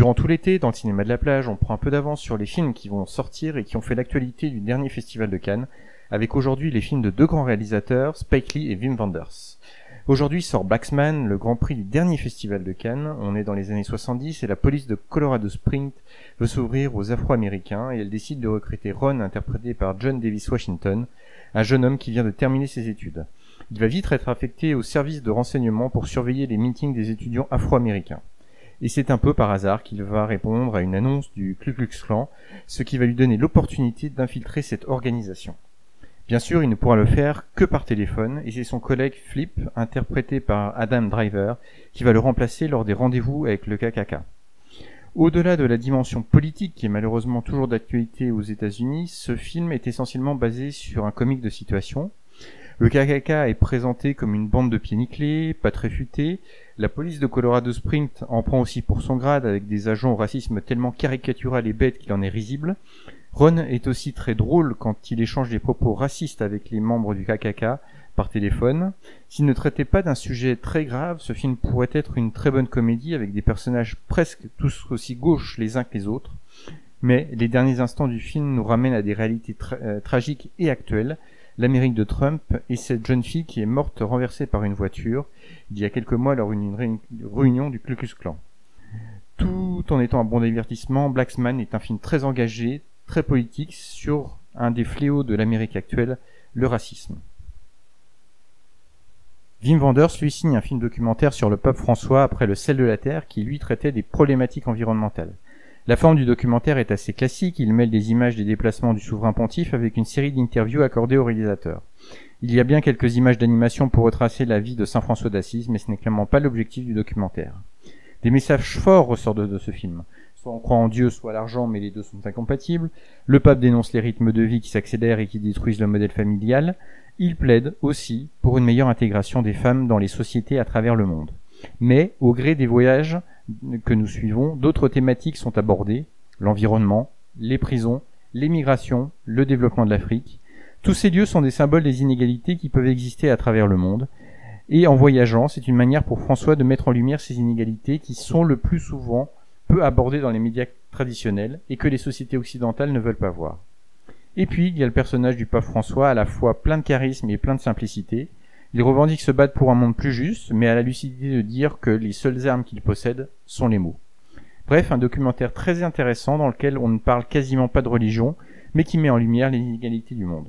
Durant tout l'été, dans le cinéma de la plage, on prend un peu d'avance sur les films qui vont sortir et qui ont fait l'actualité du dernier festival de Cannes, avec aujourd'hui les films de deux grands réalisateurs, Spike Lee et Wim Wenders. Aujourd'hui sort Blacksman, le grand prix du dernier festival de Cannes. On est dans les années 70 et la police de Colorado Springs veut s'ouvrir aux Afro-Américains et elle décide de recruter Ron, interprété par John Davis Washington, un jeune homme qui vient de terminer ses études. Il va vite être affecté au service de renseignement pour surveiller les meetings des étudiants afro-américains. Et c'est un peu par hasard qu'il va répondre à une annonce du Ku Klux Klan, ce qui va lui donner l'opportunité d'infiltrer cette organisation. Bien sûr, il ne pourra le faire que par téléphone, et c'est son collègue Flip, interprété par Adam Driver, qui va le remplacer lors des rendez-vous avec le KKK. Au-delà de la dimension politique qui est malheureusement toujours d'actualité aux États-Unis, ce film est essentiellement basé sur un comique de situation. Le KKK est présenté comme une bande de pieds nickelés, pas très futés. La police de Colorado Springs en prend aussi pour son grade avec des agents au racisme tellement caricatural et bête qu'il en est risible. Ron est aussi très drôle quand il échange des propos racistes avec les membres du KKK par téléphone. S'il ne traitait pas d'un sujet très grave, ce film pourrait être une très bonne comédie avec des personnages presque tous aussi gauches les uns que les autres. Mais les derniers instants du film nous ramènent à des réalités euh, tragiques et actuelles. L'Amérique de Trump et cette jeune fille qui est morte renversée par une voiture il y a quelques mois lors d'une réunion du Ku Klux Klan. Tout en étant un bon divertissement, Blacksman est un film très engagé, très politique sur un des fléaux de l'Amérique actuelle, le racisme. Wim Wenders lui signe un film documentaire sur le peuple François après le sel de la terre qui lui traitait des problématiques environnementales. La forme du documentaire est assez classique, il mêle des images des déplacements du souverain pontife avec une série d'interviews accordées au réalisateur. Il y a bien quelques images d'animation pour retracer la vie de Saint François d'Assise, mais ce n'est clairement pas l'objectif du documentaire. Des messages forts ressortent de ce film. Soit on croit en Dieu, soit l'argent, mais les deux sont incompatibles. Le pape dénonce les rythmes de vie qui s'accélèrent et qui détruisent le modèle familial. Il plaide aussi pour une meilleure intégration des femmes dans les sociétés à travers le monde. Mais, au gré des voyages que nous suivons, d'autres thématiques sont abordées. L'environnement, les prisons, l'émigration, le développement de l'Afrique. Tous ces lieux sont des symboles des inégalités qui peuvent exister à travers le monde. Et en voyageant, c'est une manière pour François de mettre en lumière ces inégalités qui sont le plus souvent peu abordé dans les médias traditionnels et que les sociétés occidentales ne veulent pas voir. Et puis, il y a le personnage du pape François, à la fois plein de charisme et plein de simplicité. Il revendique se battre pour un monde plus juste, mais à la lucidité de dire que les seules armes qu'il possède sont les mots. Bref, un documentaire très intéressant dans lequel on ne parle quasiment pas de religion, mais qui met en lumière les inégalités du monde.